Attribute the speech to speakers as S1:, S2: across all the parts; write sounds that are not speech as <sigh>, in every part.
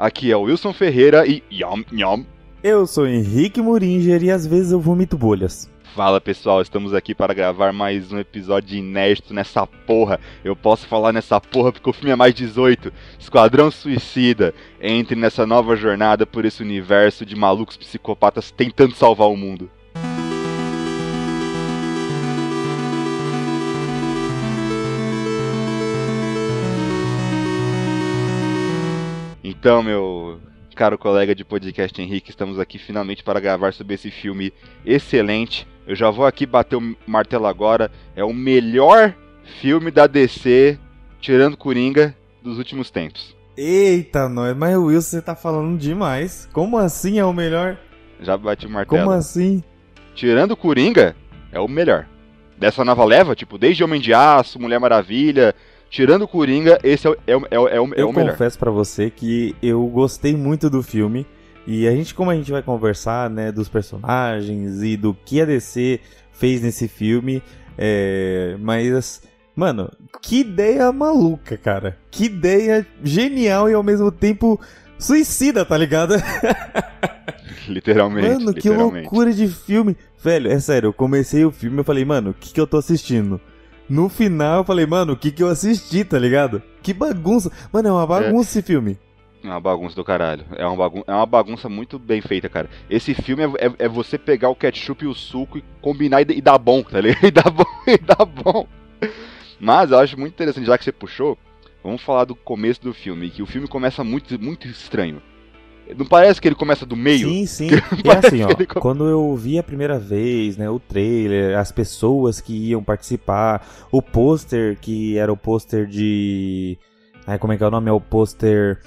S1: Aqui é o Wilson Ferreira e Yom Yom.
S2: Eu sou Henrique Muringer e às vezes eu vomito bolhas.
S1: Fala pessoal, estamos aqui para gravar mais um episódio inédito nessa porra. Eu posso falar nessa porra porque o filme é mais 18. Esquadrão Suicida. Entre nessa nova jornada por esse universo de malucos psicopatas tentando salvar o mundo. Então, meu caro colega de podcast Henrique, estamos aqui finalmente para gravar sobre esse filme excelente. Eu já vou aqui bater o martelo agora. É o melhor filme da DC, tirando Coringa, dos últimos tempos.
S2: Eita, nós, mas Wilson, você tá falando demais. Como assim é o melhor?
S1: Já bati o martelo.
S2: Como assim?
S1: Tirando Coringa, é o melhor. Dessa nova leva, tipo, desde Homem de Aço, Mulher Maravilha, tirando Coringa, esse é, o- é, o- é, o- é, o- é
S2: eu
S1: o melhor.
S2: confesso pra você que eu gostei muito do filme. E a gente, como a gente vai conversar, né, dos personagens e do que a DC fez nesse filme, é, mas, mano, que ideia maluca, cara. Que ideia genial e ao mesmo tempo suicida, tá ligado? <laughs>
S1: Literalmente.
S2: Mano, que
S1: literalmente.
S2: loucura de filme. Velho, é sério, eu comecei o filme e eu falei, mano, o que, que eu tô assistindo? No final eu falei, mano, o que, que eu assisti, tá ligado? Que bagunça. Mano, é uma bagunça esse filme.
S1: É uma bagunça do caralho. É uma, bagun é uma bagunça muito bem feita, cara. Esse filme é, é- é você pegar o ketchup e o suco e combinar e, e dar bom, tá ligado? <laughs> E dar bom, e dar bom. Mas eu acho muito interessante, já que você puxou, vamos falar do começo do filme, que o filme começa muito, muito estranho. Não parece que ele começa do meio?
S2: Sim, sim. <laughs> E
S1: Parece
S2: assim, ó, quando eu vi a primeira vez, né, o trailer, as pessoas que iam participar, o pôster que era o pôster de. Ai, como é que é o nome? É o pôster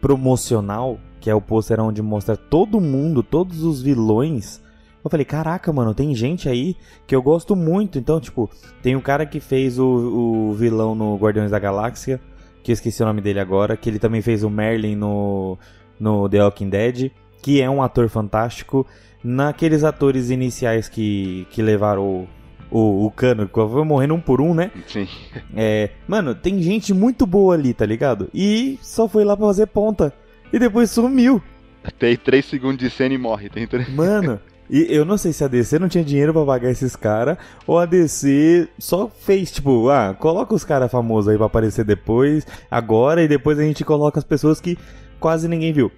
S2: promocional, que é o pôster onde mostra todo mundo, todos os vilões. Eu falei, caraca, mano, tem gente aí que eu gosto muito. Então, tipo, tem o cara que fez o, o vilão no Guardiões da Galáxia, que eu esqueci o nome dele agora, que ele também fez o Merlin no, no The Walking Dead, que é um ator fantástico. Naqueles atores iniciais que, que levaram o, o, cano, que foi morrendo um por um, né?
S1: Sim.
S2: É, mano, tem gente muito boa ali, tá ligado? E só foi lá pra fazer ponta. E depois sumiu.
S1: Tem 3 segundos de cena e morre. Tem três-
S2: Mano, e eu não sei se a DC não tinha dinheiro pra pagar esses caras, ou a DC só fez, tipo, ah, coloca os caras famosos aí pra aparecer depois, agora, e depois a gente coloca as pessoas que quase ninguém viu.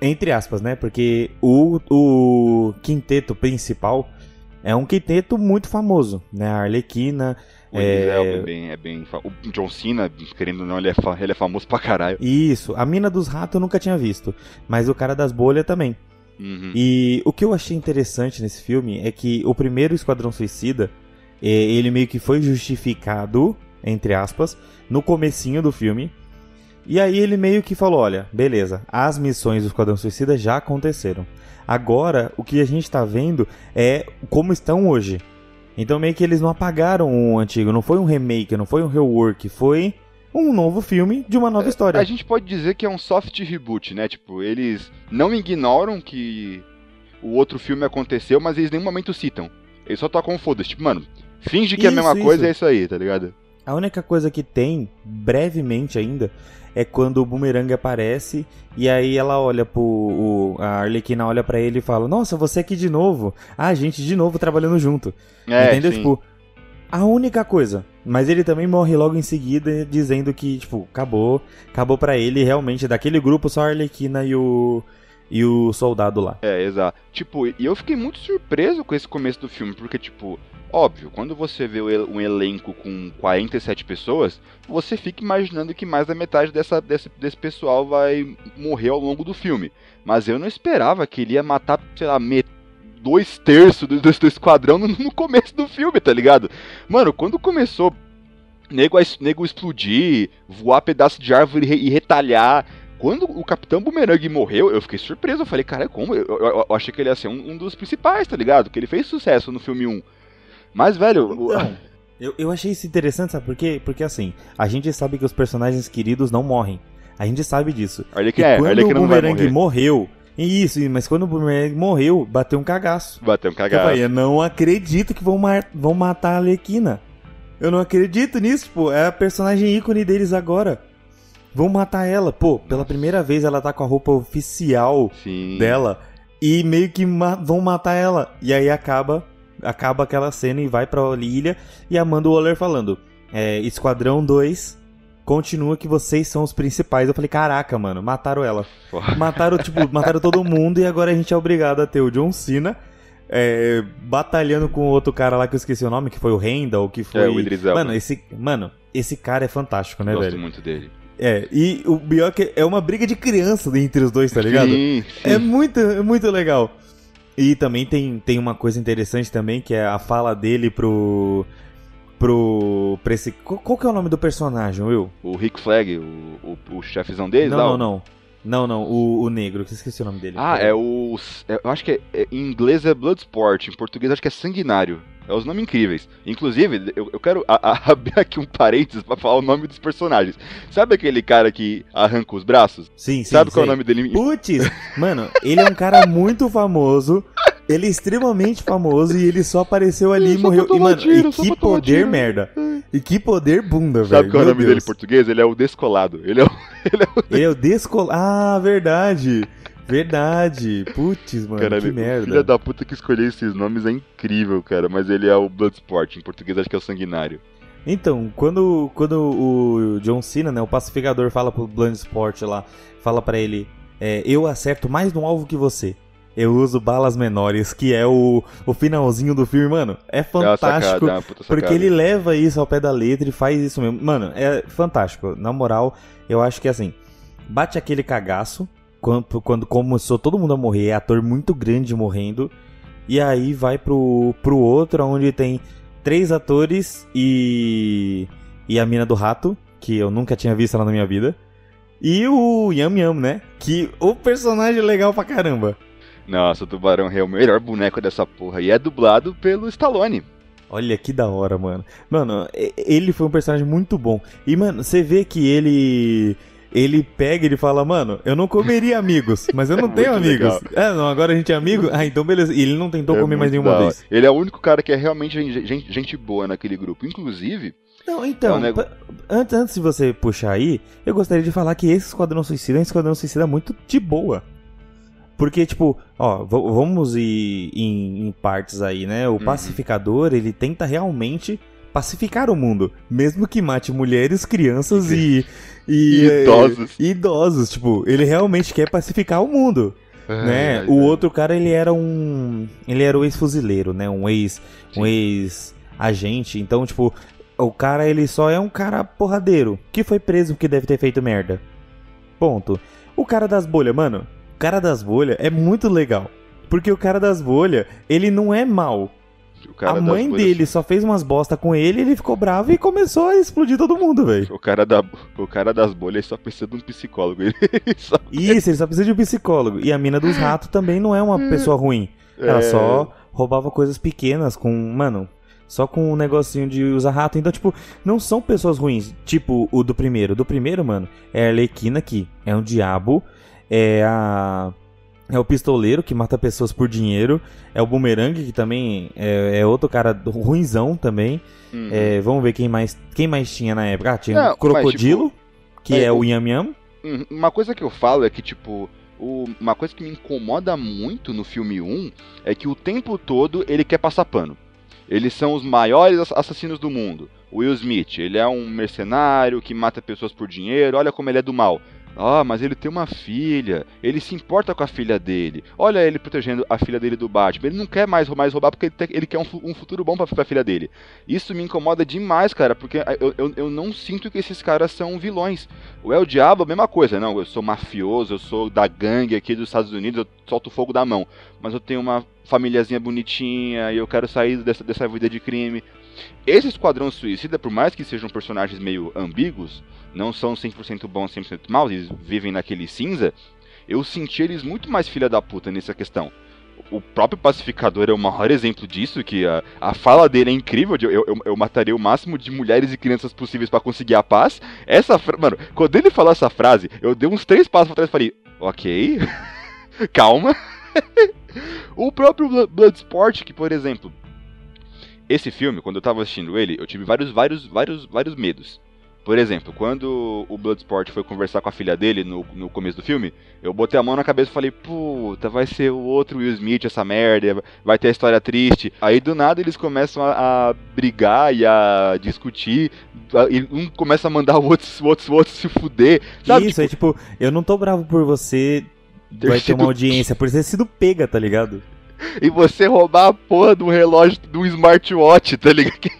S2: Entre aspas, né? Porque o, o quinteto principal é um quinteto muito famoso, né? A Arlequina,
S1: O
S2: É.
S1: É bem, é bem O John Cena, querendo ou não, ele é, fa- ele é famoso pra caralho.
S2: isso, a mina dos ratos eu nunca tinha visto, mas o cara das bolhas também.
S1: Uhum.
S2: E o que eu achei interessante nesse filme é que o primeiro Esquadrão Suicida, eh, ele meio que foi justificado, entre aspas, no comecinho do filme. E aí ele meio que falou, olha, beleza, as missões do Esquadrão Suicida já aconteceram. Agora, o que a gente tá vendo é como estão hoje. Então meio que eles não apagaram o antigo, não foi um remake, não foi um rework, foi um novo filme de uma nova história.
S1: A gente pode dizer que é um soft reboot, né? Tipo, eles não ignoram que o outro filme aconteceu, mas eles em nenhum momento citam. Eles só tocam foda-se. Tipo, mano, finge que é a
S2: Isso,
S1: mesma coisa
S2: isso.
S1: e é isso aí, tá ligado?
S2: A única coisa que tem, brevemente ainda, é quando o Boomerang aparece e aí ela olha pro. o- a Arlequina olha pra ele e fala: Nossa, você aqui de novo. Ah, gente, de novo trabalhando junto.
S1: É,
S2: Entendeu?
S1: sim.
S2: Tipo, a única coisa. Mas ele também morre logo em seguida, dizendo que, tipo, acabou. Acabou pra ele realmente. Daquele grupo, só a Arlequina e o. E o soldado lá.
S1: É, exato. Tipo, e eu fiquei muito surpreso com esse começo do filme, porque, tipo, óbvio, quando você vê um elenco com 47 pessoas, você fica imaginando que mais da metade dessa, desse, desse pessoal vai morrer ao longo do filme. Mas eu não esperava que ele ia matar, sei lá, met... dois terços do, do, do esquadrão no, no começo do filme, tá ligado? Mano, quando começou nego, nego explodir, voar pedaço de árvore re- e retalhar. Quando o Capitão Boomerang morreu, eu fiquei surpreso. Eu falei, cara, como? Eu, eu- eu achei que ele ia ser um, um dos principais, tá ligado? Que ele fez sucesso no filme 1. Mas, velho, o-
S2: Então, eu, eu achei isso interessante, sabe por quê? Porque assim, a gente sabe que os personagens queridos não morrem. A gente sabe disso.
S1: a Arlequina,
S2: E
S1: é,
S2: quando
S1: Arlequina
S2: o
S1: não vai
S2: Boomerang morreu. Isso, mas quando o Boomerang morreu, bateu um cagaço.
S1: Bateu um
S2: Eu
S1: cagado.
S2: falei, eu não acredito que vão, vão matar a Arlequina. Eu não acredito nisso, pô. É a personagem ícone deles agora. Vão matar ela. Pô, pela primeira vez ela tá com a roupa oficial
S1: Sim.
S2: dela e meio que ma- vão matar ela. E aí acaba acaba aquela cena e vai pra ilha e Amanda Waller falando: é, Esquadrão 2, continua que vocês são os principais. Eu falei: Caraca, mano, mataram ela.
S1: Porra.
S2: Mataram, tipo, <laughs> mataram todo mundo e agora a gente é obrigado a ter o John Cena. é, batalhando com outro cara lá que eu esqueci o nome, que foi o Randall, que foi.
S1: É, o Idris Elba.
S2: Mano, esse, mano, esse cara é fantástico, né,
S1: Gosto
S2: velho?
S1: muito dele.
S2: É, e o pior é que é uma briga de criança entre os dois, tá ligado?
S1: Sim, sim.
S2: É muito, é muito legal. E também tem, tem uma coisa interessante também, que é a fala dele pro. pro. Pra esse, qual, que é o nome do personagem, Will?
S1: O Rick Flag, o, o, o chefezão deles
S2: Não,
S1: lá,
S2: não,
S1: o-
S2: não. Não, não, o, o negro, que esqueci o nome dele.
S1: Ah, é o. é- Eu acho que é, é- em inglês é Bloodsport, em português acho que é Sanguinário. É os nomes incríveis. Inclusive, eu, eu quero a- a- <laughs> abrir aqui um parênteses pra falar o nome dos personagens. Sabe aquele cara que arranca os braços?
S2: Sim, sim.
S1: Sabe qual é o nome dele?
S2: Putz, <laughs> mano, ele é um cara muito famoso. Ele é extremamente famoso e ele só apareceu ali e morreu. E, mano,
S1: tiro,
S2: e que poder
S1: tiro.
S2: merda. E que poder bunda, velho.
S1: Sabe qual é o nome dele em
S2: Deus.
S1: português? Ele é o Descolado. Ele é o. <laughs> Ele é o
S2: Ele é o descol... Ah, verdade. Verdade. Putz, mano,
S1: cara,
S2: que merda.
S1: filho da puta que escolheu esses nomes é incrível, cara. Mas ele é o Bloodsport. Em português acho que é o Sanguinário.
S2: Então, quando, quando o John Cena, né, o pacificador, fala pro Bloodsport lá, fala pra ele, é, eu acerto mais no alvo que você. Eu uso balas menores, que é o, o finalzinho do filme, mano. É
S1: É sacada,
S2: fantástico.
S1: é sacada.
S2: Porque ele leva isso ao pé da letra e faz isso mesmo. Mano, é fantástico. Na moral, eu acho que assim, bate aquele cagaço quando, quando começou todo mundo a morrer, é ator muito grande morrendo. E aí vai pro, pro outro, onde tem três atores e. e a mina do rato, que eu nunca tinha visto ela na minha vida. E o Yam Yam, né? Que o personagem é legal pra caramba.
S1: Nossa, o Tubarão é o melhor boneco dessa porra. E é dublado pelo Stallone.
S2: Olha que da hora, mano. Mano, ele foi um personagem muito bom. E, mano, você vê que ele. Ele pega e ele fala, mano, eu não comeria amigos, mas eu não <laughs>
S1: É
S2: tenho
S1: muito
S2: amigos. É, não, agora a gente é amigo? Ah, então beleza. E ele não tentou
S1: É
S2: comer mais nenhuma vez.
S1: Ele é o único cara que é realmente gente, gente- boa naquele grupo. Inclusive,
S2: Não, então,
S1: É nego-
S2: antes, antes de você puxar aí, eu gostaria de falar que esse Esquadrão Suicida é um Esquadrão Suicida muito de boa. Porque, tipo, ó, vamos ir em, em partes aí, né? O
S1: Uhum.
S2: pacificador, ele tenta realmente pacificar o mundo. Mesmo que mate mulheres, crianças e... <laughs>
S1: E
S2: é,
S1: idosos.
S2: e idosos, tipo, ele realmente quer pacificar o mundo né?
S1: Ai,
S2: o outro cara, ele era um. Ele era o ex-fuzileiro, né? Um ex. Um ex-agente. Então, tipo, o cara, ele só é um cara porradeiro. Que foi preso porque deve ter feito merda. Ponto. O cara das bolhas, mano. O cara das bolhas é muito legal. Porque o cara das bolhas, ele não é mal.
S1: O cara
S2: a mãe dele só fez umas bosta com ele, ele ficou bravo e começou a explodir todo mundo, velho.
S1: O cara, da, o cara das bolhas só precisa de um psicólogo. <laughs> Ele só,
S2: Isso, ele só precisa de um psicólogo. E a mina dos ratos também não é uma pessoa ruim. Ela
S1: é,
S2: só roubava coisas pequenas com, mano, só com um negocinho de usar rato. Então, tipo, não são pessoas ruins. Tipo o do primeiro. Do primeiro, mano, é a Arlequina que é um diabo. É a. É o pistoleiro que mata pessoas por dinheiro. É o bumerangue, que também é, é outro cara ruinzão também.
S1: uhum.
S2: É, vamos ver quem mais, quem mais tinha na época. Ah, tinha o Crocodilo, que
S1: é,
S2: é, o Yam Yam.
S1: Uhum. Uma coisa que eu falo é que, tipo, o- uma coisa que me incomoda muito no filme 1 é que o tempo todo ele quer passar pano. Eles são os maiores ass- assassinos do mundo. O Will Smith, ele é um mercenário que mata pessoas por dinheiro, olha como ele é do mal. Ah, mas ele tem uma filha, ele se importa com a filha dele. Olha ele protegendo a filha dele do Batman. Ele não quer mais, mais roubar porque ele, te- ele quer um, um futuro bom pra, pra filha dele. Isso me incomoda demais, cara, porque eu, eu, eu não sinto que esses caras são vilões. O El Diabo, a mesma coisa. Não, eu sou mafioso, eu sou da gangue aqui dos Estados Unidos, eu solto fogo da mão. Mas eu tenho uma famíliazinha bonitinha e eu quero sair dessa, dessa vida de crime. Esse Esquadrão Suicida, por mais que sejam personagens meio ambíguos, não são 100% bons, 100% maus, eles vivem naquele cinza, eu senti eles muito mais filha da puta nessa questão. O próprio Pacificador é o maior exemplo disso, que a, a fala dele é incrível, de eu, eu, eu mataria o máximo de mulheres e crianças possíveis pra conseguir a paz. Essa Mano, quando ele falou essa frase, eu dei uns três passos pra trás e falei, ok, <laughs> calma. <laughs> o próprio Blo- Bloodsport, que por exemplo, esse filme, quando eu tava assistindo ele, eu tive vários, vários, vários, vários medos. Por exemplo, quando o Bloodsport foi conversar com a filha dele no, no começo do filme, eu botei a mão na cabeça e falei, puta, vai ser o outro Will Smith, essa merda, vai ter a história triste. Aí do nada eles começam a, a brigar e a discutir, e um começa a mandar o outro, o outro, o outro se fuder. Sabe?
S2: Isso, tipo, é tipo, eu não tô bravo por você vai ter uma audiência, por ter sido pega, tá ligado? <laughs>
S1: E você roubar a porra do relógio do smartwatch, tá ligado?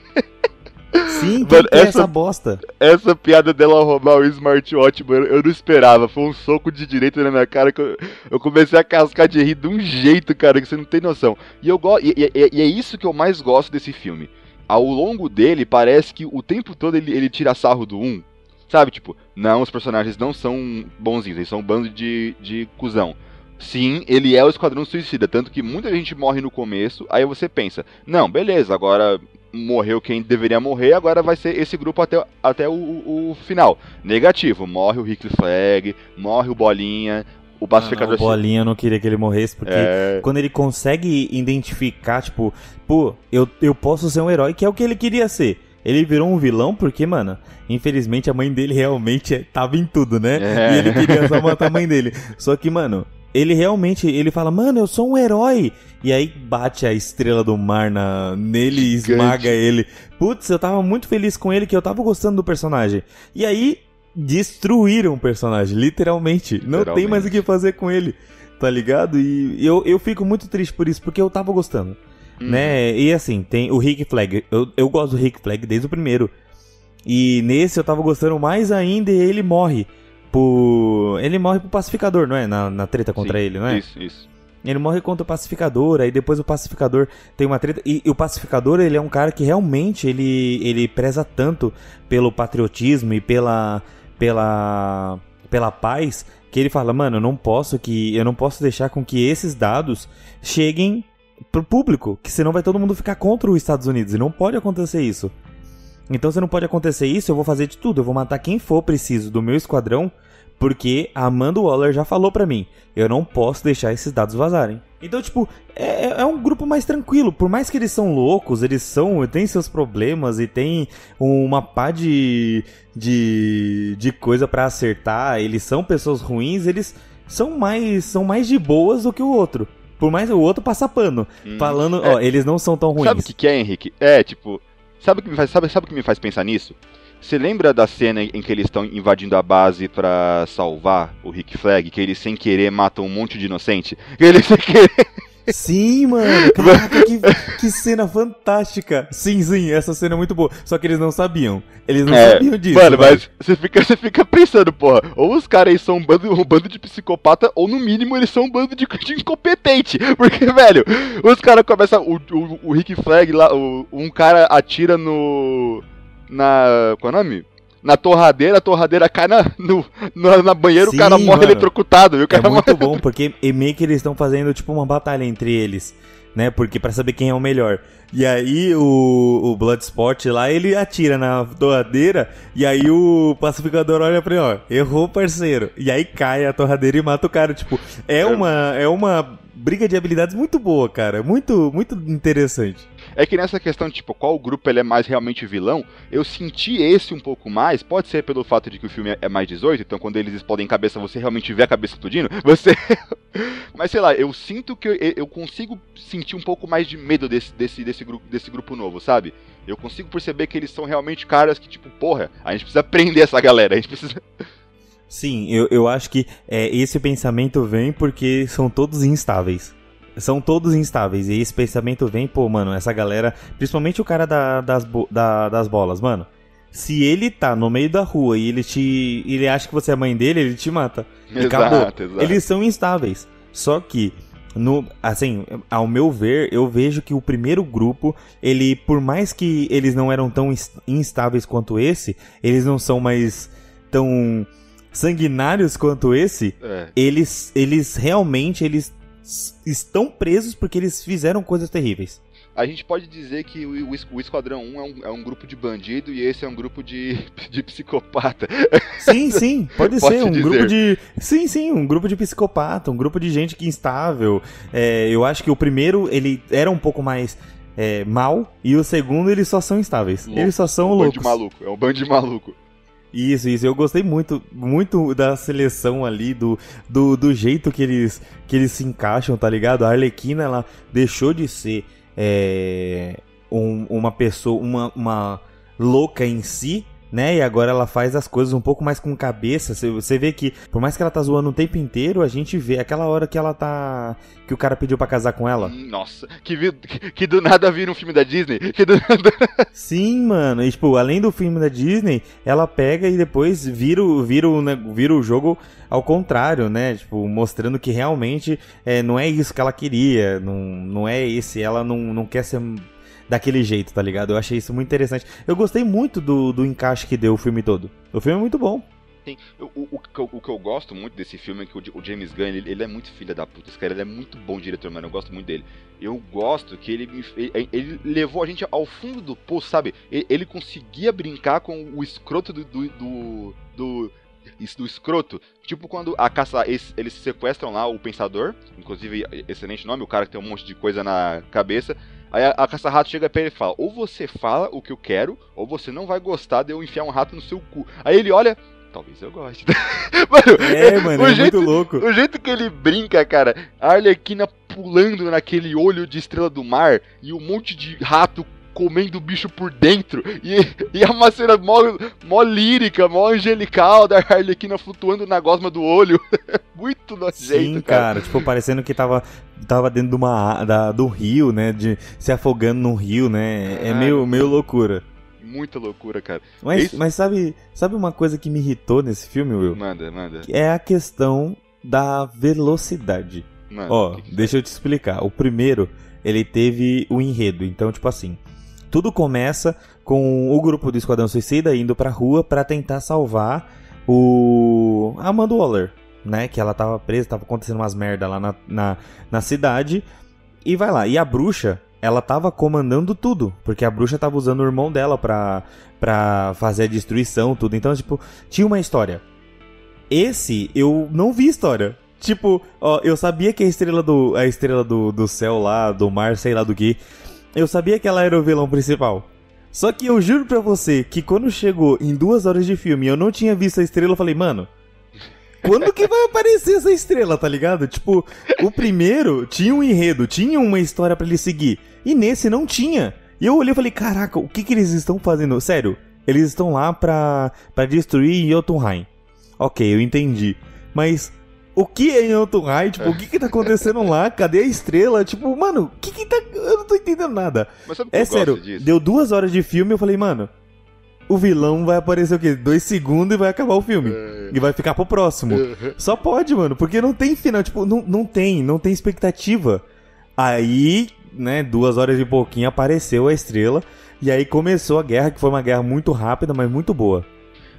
S2: Sim, mano, essa, essa bosta.
S1: Essa piada dela roubar o smartwatch, mano, eu não esperava. Foi um soco de direita na minha cara que eu, eu comecei a cascar de rir de um jeito, cara, que você não tem noção. E, eu go e, e, e é isso que eu mais gosto desse filme. Ao longo dele, parece que o tempo todo ele, ele tira sarro do 1. Sabe, tipo, não, os personagens não são bonzinhos, eles são um bando de, de cuzão. Sim, ele é o Esquadrão Suicida, tanto que muita gente morre no começo, aí você pensa, não, beleza, agora morreu quem deveria morrer, agora vai ser esse grupo até, até o, o, o final. Negativo, morre o Rick Flag, morre o Bolinha, o pacificador.
S2: Ah, não, o Bolinha não queria que ele morresse, porque é... quando ele consegue identificar, tipo, pô, eu, eu posso ser um herói, que é o que ele queria ser. Ele virou um vilão porque, mano, infelizmente a mãe dele realmente tava em tudo, né? É. E ele queria só matar a mãe dele. <laughs> Só que, mano, ele realmente, ele fala, mano, eu sou um herói. E aí bate a estrela do mar na, nele e esmaga ele. Putz, eu tava muito feliz com ele, que eu tava gostando do personagem. E aí, destruíram o personagem, literalmente. Não literalmente. tem mais o que fazer com ele, tá ligado? E eu, eu fico muito triste por isso, porque eu tava gostando. Hum. Né? E assim, tem o Rick Flag. Eu, eu gosto do Rick Flag desde o primeiro. E nesse eu tava gostando mais ainda e ele morre por. Ele morre pro pacificador, não é? Na, na treta contra
S1: Sim,
S2: ele, não é?
S1: Isso, isso.
S2: Ele morre contra o pacificador, aí depois o pacificador tem uma treta. E, e, o pacificador, ele é um cara que realmente ele, ele preza tanto pelo patriotismo e pela. pela. pela paz, que ele fala, mano, eu não posso que. Eu não posso deixar com que esses dados cheguem pro público, que senão vai todo mundo ficar contra os Estados Unidos. E não pode acontecer isso. Então se não pode acontecer isso, eu vou fazer de tudo. Eu vou matar quem for preciso do meu esquadrão, porque a Amanda Waller já falou pra mim, eu não posso deixar esses dados vazarem. Então, tipo, é, é, um grupo mais tranquilo. Por mais que eles são loucos, eles são. têm seus problemas e tem uma pá de. de, de coisa para acertar. Eles são pessoas ruins, eles são mais. são mais de boas do que o outro. Por mais o outro passa pano. Hum, falando, é, ó, eles não são tão ruins.
S1: Sabe o que, que é, Henrique? É, tipo, Sabe o que me faz, sabe, sabe o que me faz pensar nisso? Você lembra da cena em que eles estão invadindo a base para salvar o Rick Flag, que eles sem querer matam um monte de inocente? Que eles sem querer
S2: Sim, mano. <laughs> Caraca, que, que cena fantástica. Sim, sim, essa cena é muito boa. Só que eles não sabiam. Eles não é, sabiam disso.
S1: Mano, mas você fica, <laughs> você fica pensando, porra, ou os caras aí são um bando, um bando de psicopata, ou no mínimo eles são um bando de, <laughs> de incompetente. Porque, velho, os caras começam. O, o, o Rick Flag lá, o, um cara atira no. Na. Qual é o nome? Na torradeira, a torradeira cai na, no, na, na banheira, Sim, o cara morre mano. eletrocutado. E o cara
S2: é muito bom, porque meio que eles estão fazendo tipo uma batalha entre eles, né? Porque para saber quem é o melhor. E aí o, o Bloodsport lá, ele atira na torradeira, e aí o pacificador olha pra ele, ó, errou parceiro. E aí cai a torradeira e mata o cara. Tipo, é, é. uma, é uma briga de habilidades muito boa, cara. Muito, muito interessante.
S1: É que nessa questão, tipo, qual grupo ele é mais realmente vilão, eu senti esse um pouco mais, pode ser pelo fato de que o filme é mais 18, então quando eles explodem cabeça, você realmente vê a cabeça explodindo, <laughs> você... <laughs> Mas sei lá, eu sinto que eu, eu consigo sentir um pouco mais de medo desse, desse, desse, grupo, desse grupo novo, sabe? Eu consigo perceber que eles são realmente caras que, tipo, porra, a gente precisa prender essa galera, a gente precisa... <laughs>
S2: Sim, eu, eu acho que é, esse pensamento vem porque são todos instáveis são todos instáveis. E esse pensamento vem, pô, mano, essa galera, principalmente o cara da, das, da, das bolas, mano. Se ele tá no meio da rua e ele te. ele acha que você é mãe dele, ele te mata.
S1: Exato, exato.
S2: Eles são instáveis. Só que. No, assim, ao meu ver, eu vejo que o primeiro grupo, ele, por mais que eles não eram tão instáveis quanto esse, eles não são mais tão sanguinários quanto esse, é. eles, eles realmente eles estão presos porque eles fizeram coisas terríveis.
S1: A gente pode dizer que o, o Esquadrão 1 é um, é um, grupo de bandido e esse é um grupo de, <laughs> de psicopata.
S2: Sim, sim, pode <laughs> ser. Um dizer. grupo de. Sim, sim, um grupo de psicopata, um grupo de gente que instável. É, eu acho que o primeiro ele era um pouco mais é, mal e o segundo eles só são instáveis. Louco. Eles só são
S1: é um
S2: loucos.
S1: Bando de maluco, é um bando de maluco.
S2: Isso, isso. Eu gostei muito, muito da seleção ali, do, do, do jeito que eles, que eles se encaixam, tá ligado? A Arlequina, ela deixou de ser é, um, uma pessoa, uma, uma louca em si, né? E agora ela faz as coisas um pouco mais com cabeça. Você vê que, por mais que ela tá zoando o tempo inteiro, a gente vê aquela hora que ela tá. que o cara pediu para casar com ela.
S1: Nossa, que, vi... que do nada vira um filme da Disney. Que do nada... <laughs>
S2: Sim, mano. E, tipo, além do filme da Disney, ela pega e depois vira, o, vira, o, vira o jogo ao contrário, né? Tipo, mostrando que realmente é, não é isso que ela queria. Não, não é esse. Ela não, não quer ser daquele jeito, tá ligado? Eu achei isso muito interessante. Eu gostei muito do, do encaixe que deu o filme todo. O filme é muito bom.
S1: Sim, o, o, o, o, que eu gosto muito desse filme é que o, James Gunn, ele, ele, é muito filha da puta. Esse cara ele é muito bom diretor, mano. Eu gosto muito dele. Eu gosto que ele, ele, ele levou a gente ao fundo do poço, sabe? Ele, ele conseguia brincar com o escroto do, do, do, do do escroto. Tipo quando a caça. Eles sequestram lá o pensador. Inclusive, excelente nome, o cara que tem um monte de coisa na cabeça. Aí a, a caça-rato chega pra ele e fala: Ou você fala o que eu quero, ou você não vai gostar de eu enfiar um rato no seu cu. Aí ele olha. Talvez eu goste. <laughs>
S2: mano, é, mano, é jeito, muito louco.
S1: O jeito que ele brinca, cara, a Arlequina pulando naquele olho de estrela do mar e um monte de rato comendo o bicho por dentro. E, e é uma cena mó, mó lírica, mó angelical da Arlequina flutuando na gosma do olho. <laughs> Muito nojento, Sim, cara. cara.
S2: Tipo, parecendo que tava, tava dentro de uma, da, do rio, né? De se afogando no rio, né? É, é meio, meio loucura.
S1: Muita loucura, cara.
S2: Mas, mas sabe, sabe uma coisa que me irritou nesse filme, Will?
S1: Manda, manda.
S2: É a questão da velocidade. Ó, que que deixa é? eu te explicar. O primeiro, ele teve o enredo. Então, tipo assim, tudo começa com o grupo do Esquadrão Suicida indo pra rua para tentar salvar o Amanda Waller, né? Que ela tava presa, tava acontecendo umas merda lá na, na, na cidade. E vai lá. E a bruxa, ela tava comandando tudo. Porque a bruxa tava usando o irmão dela pra, pra fazer a destruição, tudo. Então, tipo, tinha uma história. Esse, eu não vi história. Tipo, ó, eu sabia que a estrela do. A estrela do, do céu lá, do mar, sei lá do que eu sabia que ela era o vilão principal. Só que eu juro pra você que quando chegou em duas horas de filme eu não tinha visto a estrela, eu falei, mano, quando que vai aparecer essa estrela, tá ligado? Tipo, o primeiro tinha um enredo, tinha uma história para ele seguir. E nesse não tinha. E eu olhei e falei, caraca, o que que eles estão fazendo? Sério, eles estão lá pra, pra destruir Jotunheim. Ok, eu entendi. Mas o que é em Jotunheim? Tipo, o que que tá acontecendo lá? Cadê a estrela? Tipo, mano, o que que tá... Eu não tô entendendo nada. é sério, deu duas horas de filme e eu falei, mano, o vilão vai aparecer o quê? Dois segundos e vai acabar o filme. É. E vai ficar pro próximo. Uhum. <laughs> Só pode, mano, porque não tem final. Tipo, não, não tem, não tem expectativa. Aí, né, duas horas e pouquinho apareceu a estrela. E aí começou a guerra, que foi uma guerra muito rápida, mas muito boa.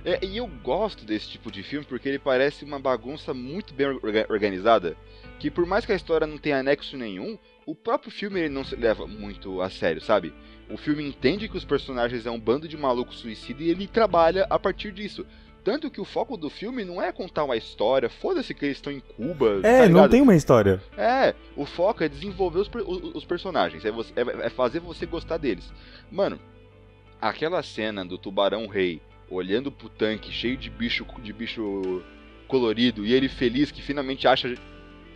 S1: É, e eu gosto desse tipo de filme porque ele parece uma bagunça muito bem organizada. Que por mais que a história não tenha anexo nenhum, o próprio filme ele não se leva muito a sério, sabe? O filme entende que os personagens é um bando de malucos suicida e ele trabalha a partir disso. Tanto que o foco do filme não é contar uma história, foda-se que eles estão em Cuba.
S2: É, tá não tem uma história.
S1: É, o foco é desenvolver os, os, os personagens, é, você, é, é fazer você gostar deles. Mano, aquela cena do tubarão rei olhando pro tanque cheio de bicho de bicho colorido e ele feliz que finalmente acha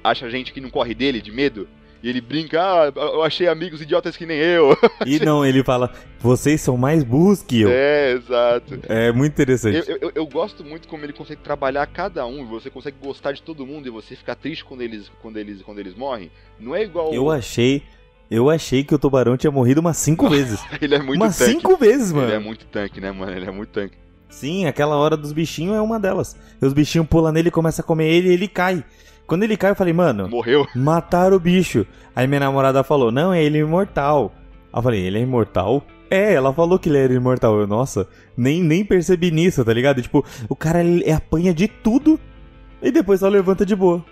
S1: acha gente que não corre dele de medo. E ele brinca, ah, eu achei amigos idiotas que nem eu. <laughs>
S2: E não, ele fala, vocês são mais burros que eu.
S1: É, exato.
S2: É muito interessante.
S1: Eu, eu, eu gosto muito como ele consegue trabalhar cada um, você consegue gostar de todo mundo e você ficar triste quando eles, quando eles, quando eles morrem. Não é igual.
S2: Eu achei. Eu achei que o tubarão tinha morrido umas cinco <laughs> vezes.
S1: ele é muito
S2: umas
S1: tanque.
S2: cinco vezes, mano.
S1: Ele é muito tanque, né, mano? Ele é muito tanque.
S2: Sim, aquela hora dos bichinhos é uma delas. E os bichinhos pulam nele, começam a comer ele e ele cai. Quando ele cai, eu falei, mano.
S1: Morreu.
S2: Mataram o bicho. Aí minha namorada falou, não, é ele imortal. Aí eu falei, ele é imortal? É, ela falou que ele era imortal. Eu, nossa, nem, nem percebi nisso, tá ligado? Tipo, o cara ele apanha de tudo e depois só levanta de boa.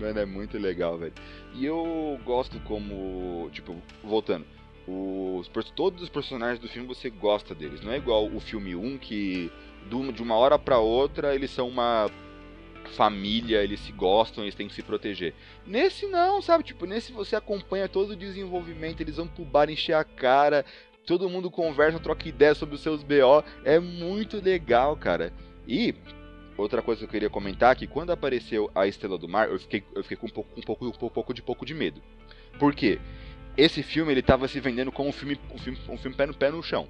S1: Mano, é muito legal, velho. E eu gosto como. Tipo, voltando os, todos os personagens do filme você gosta deles. Não é igual o filme 1 que de uma hora para outra eles são uma família, eles se gostam, eles têm que se proteger. Nesse não, sabe? Tipo, nesse você acompanha todo o desenvolvimento, eles vão pro bar encher a cara, todo mundo conversa, troca ideia sobre os seus BO. É muito legal, cara. E outra coisa que eu queria comentar que quando apareceu a Estrela do Mar, eu fiquei, eu fiquei com um pouco, um pouco, um pouco de pouco de medo. Por quê? Esse filme ele estava se vendendo como um filme, um filme, um filme pé no pé no chão.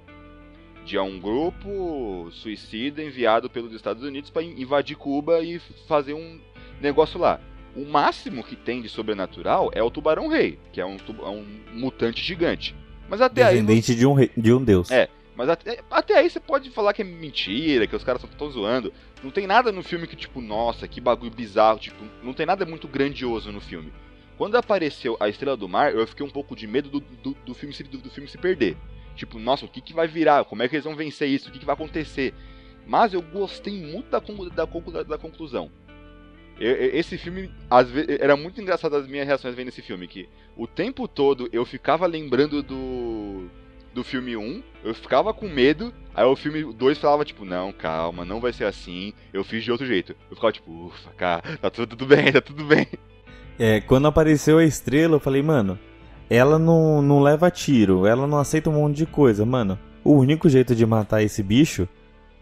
S1: De um grupo suicida enviado pelos Estados Unidos para invadir Cuba e fazer um negócio lá. O máximo que tem de sobrenatural é o Tubarão Rei, que é um, é um mutante gigante. Mas até
S2: Descendente
S1: aí.
S2: De, um rei, de um deus.
S1: É. Mas até, até aí você pode falar que é mentira, que os caras estão zoando. Não tem nada no filme que, tipo, nossa, que bagulho bizarro. Tipo, não tem nada muito grandioso no filme. Quando apareceu a Estrela do Mar, eu fiquei um pouco de medo do, do, do filme, se, do, do, filme se perder. Tipo, nossa, o que, que vai virar? Como é que eles vão vencer isso? O que, que vai acontecer? Mas eu gostei muito da, da, da, conclusão. Eu, esse filme, às vezes, era muito engraçado as minhas reações vendo esse filme, que o tempo todo eu ficava lembrando do do filme 1, eu ficava com medo, aí o filme 2 falava, tipo, não, calma, não vai ser assim, eu fiz de outro jeito. Eu ficava, tipo, ufa, cara, tá tudo, tudo bem, tá tudo bem.
S2: É, quando apareceu a estrela, eu falei, mano, ela não, não leva tiro, ela não aceita um monte de coisa, mano. O único jeito de matar esse bicho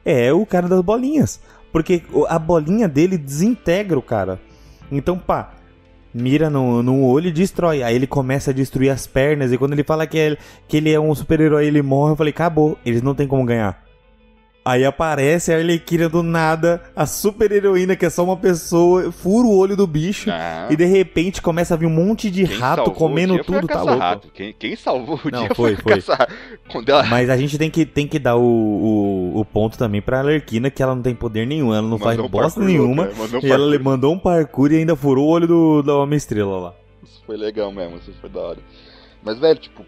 S2: é o cara das bolinhas. Porque a bolinha dele desintegra o cara. Então, pá, mira no, no olho e destrói. Aí ele começa a destruir as pernas. E quando ele fala que, é, que ele é um super-herói ele morre, eu falei, acabou, eles não tem como ganhar. Aí aparece a Arlequina do nada, a super heroína que é só uma pessoa, fura o olho do bicho
S1: Ah.
S2: e de repente começa a vir um monte de
S1: Quem
S2: rato comendo tudo, tá louco.
S1: Caça-rato. Quem, quem salvou o
S2: Não,
S1: dia
S2: foi,
S1: foi, ela
S2: Mas a gente tem que, tem que dar o, o, o ponto também pra Arlequina que ela não tem poder nenhum, ela não faz
S1: mandou um
S2: bosta nenhuma.
S1: né? Mandou um
S2: E ela mandou um parkour e ainda furou o olho do, da Homem-Estrela lá.
S1: Isso foi legal mesmo, isso foi da hora. Mas, velho, tipo,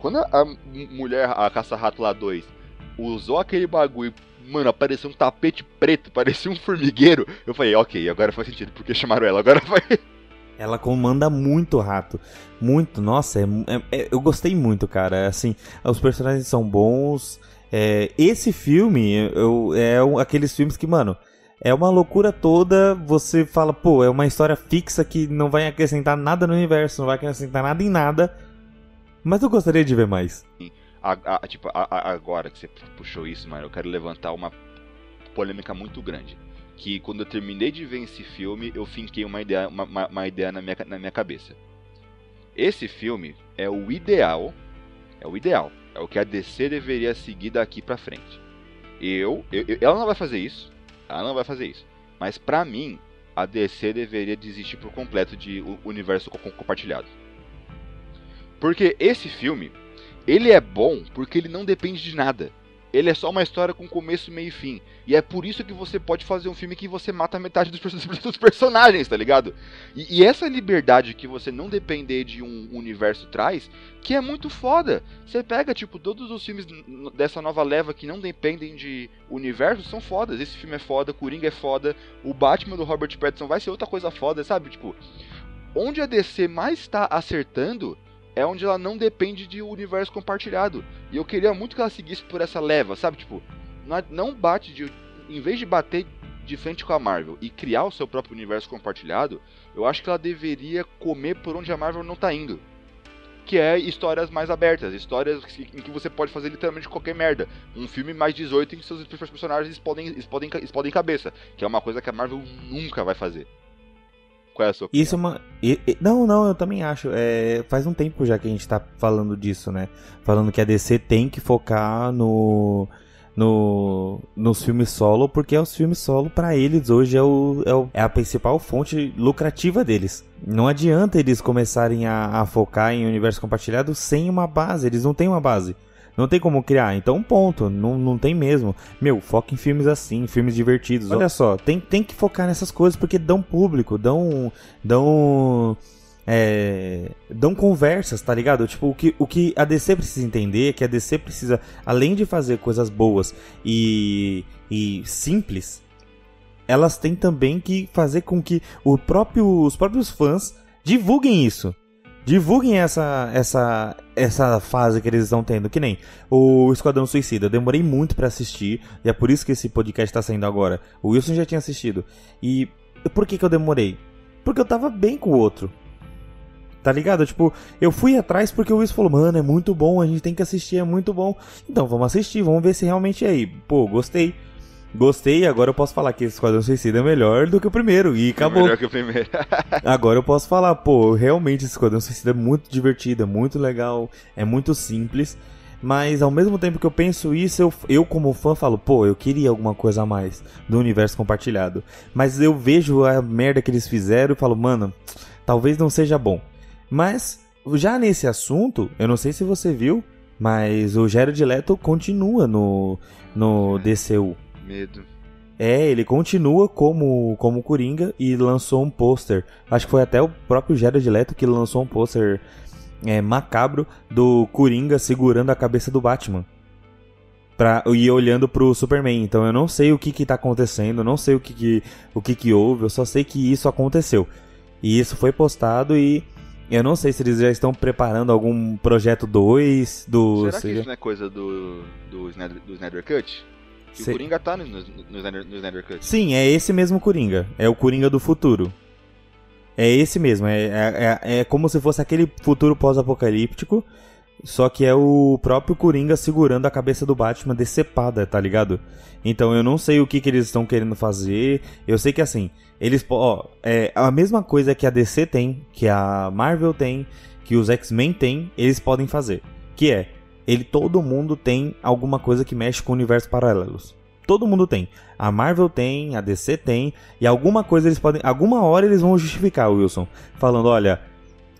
S1: quando, a mulher, a caça-rato lá 2, usou aquele bagulho, mano, apareceu um tapete preto, <laughs> parecia um formigueiro, eu falei, ok, agora faz sentido, porque chamaram ela, agora vai.
S2: Ela comanda muito rato. Muito, nossa, é, é- é- eu gostei muito, cara. Assim, os personagens são bons. É, esse filme eu, é um- aqueles filmes que, mano, é uma loucura toda. Você fala, pô, é uma história fixa que não vai acrescentar nada no universo, não vai acrescentar nada em nada. Mas eu gostaria de ver mais.
S1: A- a- tipo, a- agora que você puxou isso, mano, eu quero levantar uma polêmica muito grande. Que quando eu terminei de ver esse filme, eu finquei uma ideia, uma, uma- uma ideia na, minha, na minha cabeça. Esse filme é o ideal, é o ideal, é o que a DC deveria seguir daqui pra frente. Eu, eu- eu- ela não vai fazer isso, ela não vai fazer isso. Mas pra mim, a DC deveria desistir por completo de universo co- compartilhado. Porque esse filme, ele é bom porque ele não depende de nada. Ele é só uma história com começo, meio e fim. E é por isso que você pode fazer um filme que você mata metade dos, <laughs> dos personagens, tá ligado? E, e essa liberdade que você não depender de um universo traz, que é muito foda. Você pega, tipo, todos os filmes dessa nova leva que não dependem de universo são fodas. Esse filme é foda, Coringa é foda, o Batman do Robert Pattinson vai ser outra coisa foda, sabe? Tipo, onde a DC mais tá acertando é onde ela não depende de universo compartilhado. E eu queria muito que ela seguisse por essa leva, sabe? Tipo, não- não bate de. Em vez de bater de frente com a Marvel e criar o seu próprio universo compartilhado, eu acho que ela deveria comer por onde a Marvel não tá indo. Que é histórias mais abertas, histórias em que você pode fazer literalmente qualquer merda. Um filme mais 18 em que seus personagens explodem, explodem, explodem cabeça. Que é uma coisa que a Marvel nunca vai fazer. Qual é a sua opinião?
S2: Isso é uma. Não, não, eu também acho. É, faz um tempo já que a gente tá falando disso, né? Falando que a DC tem que focar no. No, nos filmes solo, porque os filmes solo pra eles hoje é, o, é, o- é a principal fonte lucrativa deles. Não adianta eles começarem a, a focar em universo compartilhado sem uma base, eles não têm uma base. Não tem como criar, então ponto, não, não tem mesmo. Meu, foca em filmes assim, filmes divertidos. Olha só, tem, tem que focar nessas coisas porque dão público, dão. dão. É, dão conversas, tá ligado? Tipo, o que, o que a DC precisa entender é que a DC precisa, além de fazer coisas boas e, e simples, elas têm também que fazer com que o próprio, os próprios fãs divulguem isso. Divulguem essa, essa, essa fase que eles estão tendo, que nem o Esquadrão Suicida. Eu demorei muito pra assistir, e é por isso que esse podcast tá saindo agora. O Wilson já tinha assistido. E por que, que eu demorei? Porque eu tava bem com o outro. Tá ligado? Tipo, eu fui atrás porque o Wilson falou, mano, é muito bom, a gente tem que assistir, é muito bom. Então, vamos assistir, vamos ver se realmente é aí. Pô, gostei. Gostei, agora eu posso falar que esse Esquadrão Suicida é melhor do que o primeiro. E acabou.
S1: Melhor que o primeiro. <laughs>
S2: agora eu posso falar, pô, realmente esse Esquadrão Suicida é muito divertido, é muito legal, é muito simples. Mas ao mesmo tempo que eu penso isso, eu, eu como fã falo, pô, eu queria alguma coisa a mais do universo compartilhado. Mas eu vejo a merda que eles fizeram e falo, mano, talvez não seja bom. Mas, já nesse assunto, eu não sei se você viu, mas o Jared Leto continua no, no DCU.
S1: Medo.
S2: É, ele continua como, como Coringa e lançou um pôster. Acho que foi até o próprio Jared Leto que lançou um pôster é, macabro do Coringa segurando a cabeça do Batman. Pra, e olhando pro Superman. Então eu não sei o que que tá acontecendo, não sei o que que, o que que houve, eu só sei que isso aconteceu. E isso foi postado e eu não sei se eles já estão preparando algum projeto 2 do.
S1: Será que isso não é coisa do, do, Snyder, do Snyder Cut? Que o Coringa tá no, no, no, Snyder, no Snyder Cut.
S2: Sim, é esse mesmo Coringa. É o Coringa do futuro. É esse mesmo. É, é, é, é como se fosse aquele futuro pós-apocalíptico. Só que é o próprio Coringa segurando a cabeça do Batman decepada, tá ligado? Então eu não sei o que, que eles estão querendo fazer. Eu sei que assim, eles. Ó, é a mesma coisa que a DC tem, que a Marvel tem, que os X-Men tem, eles podem fazer. Que é, ele todo mundo tem alguma coisa que mexe com universos paralelos. Todo mundo tem. A Marvel tem, a DC tem, e alguma coisa eles podem. Alguma hora eles vão justificar, Wilson. Falando, olha,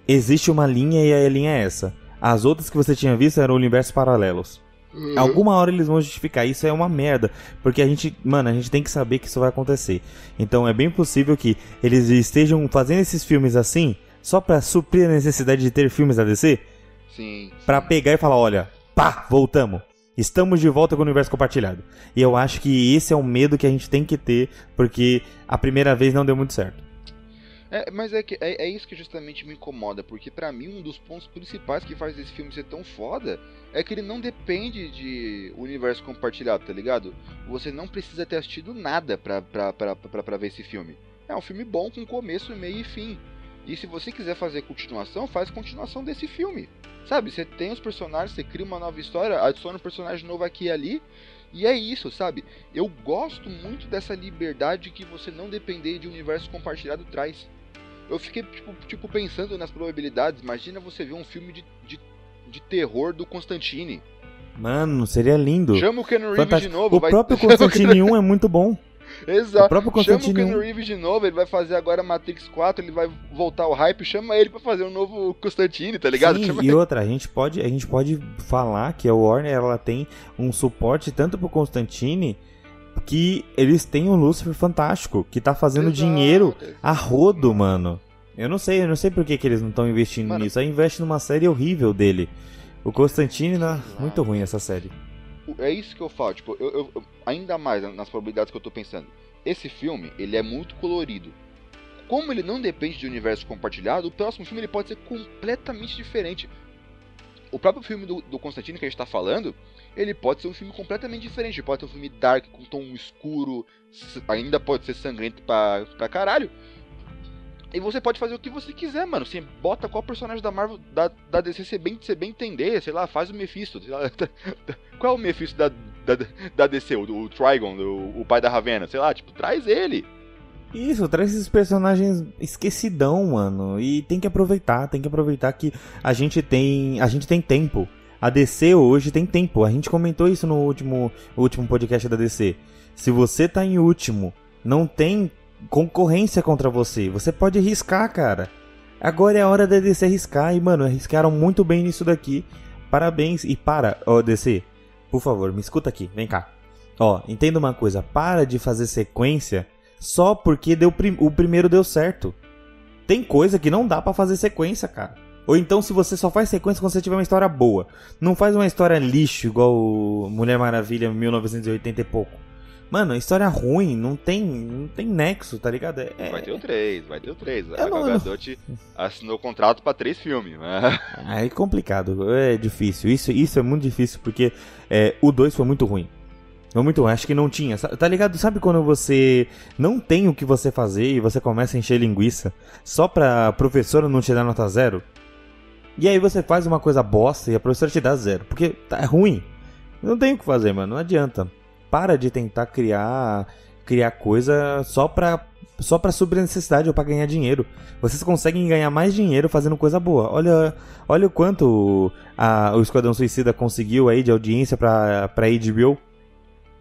S2: existe uma linha e a linha é essa. As outras que você tinha visto eram universos paralelos. Uhum. Alguma hora eles vão justificar. Isso é uma merda. Porque a gente, mano, a gente tem que saber que isso vai acontecer. Então é bem possível que eles estejam fazendo esses filmes assim só para suprir a necessidade de ter filmes da DC.
S1: Sim.
S2: Pra pegar e falar: olha, pá, voltamos. Estamos de volta com o universo compartilhado. E eu acho que esse é o medo que a gente tem que ter, porque a primeira vez não deu muito certo.
S1: É, mas é, que, é, é, isso que justamente me incomoda, porque para mim um dos pontos principais que faz esse filme ser tão foda é que ele não depende de universo compartilhado, tá ligado? Você não precisa ter assistido nada pra, pra, pra, pra, pra ver esse filme. É um filme bom com começo, meio e fim. E se você quiser fazer continuação, faz continuação desse filme. Sabe, você tem os personagens, você cria uma nova história, adiciona um personagem novo aqui e ali, e é isso, sabe? Eu gosto muito dessa liberdade que você não depender de universo compartilhado traz eu fiquei tipo, tipo, pensando nas probabilidades. Imagina você ver um filme de, de, de terror do Constantine.
S2: Mano, seria lindo.
S1: Chama o Ken Reeves Fantástico. de novo.
S2: O vai... próprio <laughs> Constantine 1 é muito bom.
S1: Exato. O próprio Constantine chama o Ken Reeves de novo, ele vai fazer agora Matrix 4, ele vai voltar o hype, chama ele para fazer um novo Constantine, tá ligado?
S2: Sim,
S1: chama
S2: e
S1: ele.
S2: outra, a gente pode, a gente pode falar que a Warner ela tem um suporte tanto pro Constantine que eles têm um Lucifer fantástico, que tá fazendo Exato. dinheiro a rodo, mano. Eu não sei, eu não sei por que, que eles não estão investindo mano, nisso. Aí investe numa série horrível dele. O Constantine, né? muito ruim essa série.
S1: É isso que eu falo, tipo, eu, eu, ainda mais nas probabilidades que eu tô pensando. Esse filme, ele é muito colorido. Como ele não depende de universo compartilhado, o próximo filme ele pode ser completamente diferente. O próprio filme do, do Constantine que a gente tá falando, ele pode ser um filme completamente diferente. Ele pode ser um filme dark, com tom escuro, ainda pode ser sangrento pra, pra caralho. E você pode fazer o que você quiser, mano. Você bota qual personagem da Marvel, da, da DC você bem, você bem entender, sei lá, faz o Mephisto. <laughs> Qual é o Mephisto da, da, da DC? O, o Trigon, o, o pai da Ravena, sei lá, tipo, traz ele.
S2: Isso, traz esses personagens esquecidão, mano. E tem que aproveitar, tem que aproveitar que a gente tem, a gente tem tempo. A DC hoje tem tempo. A gente comentou isso no último, último podcast da DC. Se você tá em último, não tem concorrência contra você. Você pode arriscar, cara. Agora é a hora da DC arriscar. E, mano, arriscaram muito bem nisso daqui. Parabéns. E para, ó, DC. Por favor, me escuta aqui. Vem cá. Ó, entenda uma coisa. Para de fazer sequência só porque deu prim o primeiro deu certo. Tem coisa que não dá para fazer sequência, cara. Ou então, se você só faz sequência quando você tiver uma história boa. Não faz uma história lixo igual Mulher Maravilha 1980 e pouco. Mano, história ruim, não tem, não tem nexo, tá ligado? É...
S1: Vai ter o 3, vai ter o 3. A Gal Gadot assinou contrato pra três filmes. Né? <laughs>
S2: É complicado, é difícil. Isso, isso é muito difícil, porque é, o 2 foi muito ruim. Foi muito ruim, acho que não tinha. Tá ligado? Sabe quando você não tem o que você fazer e você começa a encher linguiça só pra professora não te dar nota zero? E aí você faz uma coisa bosta e a professora te dá zero. Porque tá é ruim. Não tem o que fazer, mano. Não adianta. Para de tentar criar criar coisa só pra só para suprir necessidade ou para ganhar dinheiro. Vocês conseguem ganhar mais dinheiro fazendo coisa boa. Olha, olha o quanto a, o Esquadrão Suicida conseguiu aí de audiência pra, pra HBO.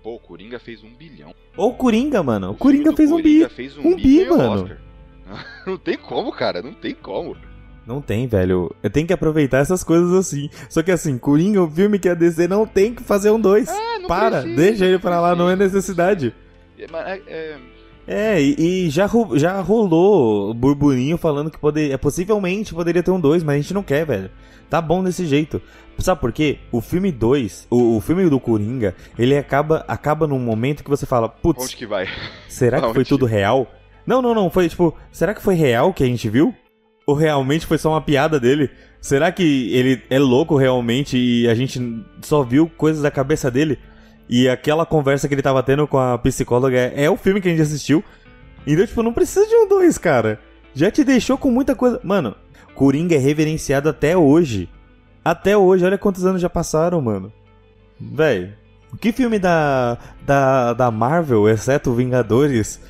S1: Pô, o Coringa fez um bilhão.
S2: Ou o Coringa, mano. O, Coringa fez um bi.
S1: Fez um, um bi, mano. <laughs> não tem como, cara. Não tem como.
S2: Não tem, velho. Eu tenho que aproveitar essas coisas assim. Só que assim, Coringa, o filme que a DC não tem que fazer um 2. É, Para, precisa, deixa ele pra lá, não é necessidade. É, é, é é, e, e, já, já rolou burburinho falando que poder, é, possivelmente poderia ter um 2, mas a gente não quer, velho. Tá bom desse jeito. Sabe por quê? O filme 2, o, o, filme do Coringa, ele acaba, acaba num momento que você fala, putz.
S1: Onde que vai?
S2: Será <laughs> que foi tudo real? Não, não, não. Foi tipo, será que foi real que a gente viu? Ou realmente foi só uma piada dele? Será que ele é louco realmente e a gente só viu coisas da cabeça dele? E aquela conversa que ele tava tendo com a psicóloga é, é o filme que a gente assistiu. Então, tipo, não precisa de um dois, cara. Já te deixou com muita coisa. Mano, Coringa é reverenciado até hoje. Até hoje, olha quantos anos já passaram, mano. Véi, que filme da, da, da Marvel, exceto Vingadores,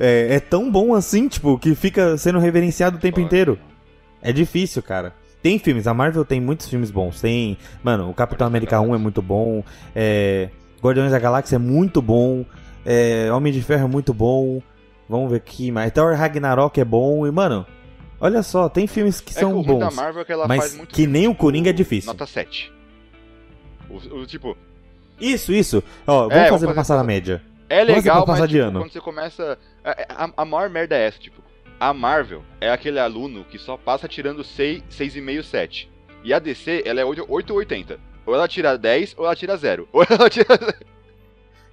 S2: é, é, tão bom assim, tipo, que fica sendo reverenciado o tempo inteiro? É difícil, cara. Tem filmes, a Marvel tem muitos filmes bons. Tem, mano, o Capitão América 1 é muito bom. É, Guardiões da Galáxia é muito bom. É, Homem de Ferro é muito bom. Vamos ver aqui, mas Thor Ragnarok é bom. E, mano, olha só, tem filmes que é são que bons. Da Marvel é que ela mas faz muito que nem o Coringa é difícil.
S1: Nota 7. O, o, tipo.
S2: Isso, isso. Ó, vamos é, fazer pra passar na média.
S1: É legal, mas tipo, quando você começa. A, a, a, maior merda é essa, tipo. A Marvel é aquele aluno que só passa tirando 6, 6,5, 7. E a DC, ela é 8, 8 80. Ou ela tira 10 ou ela tira 0. <laughs> Ou ela tira.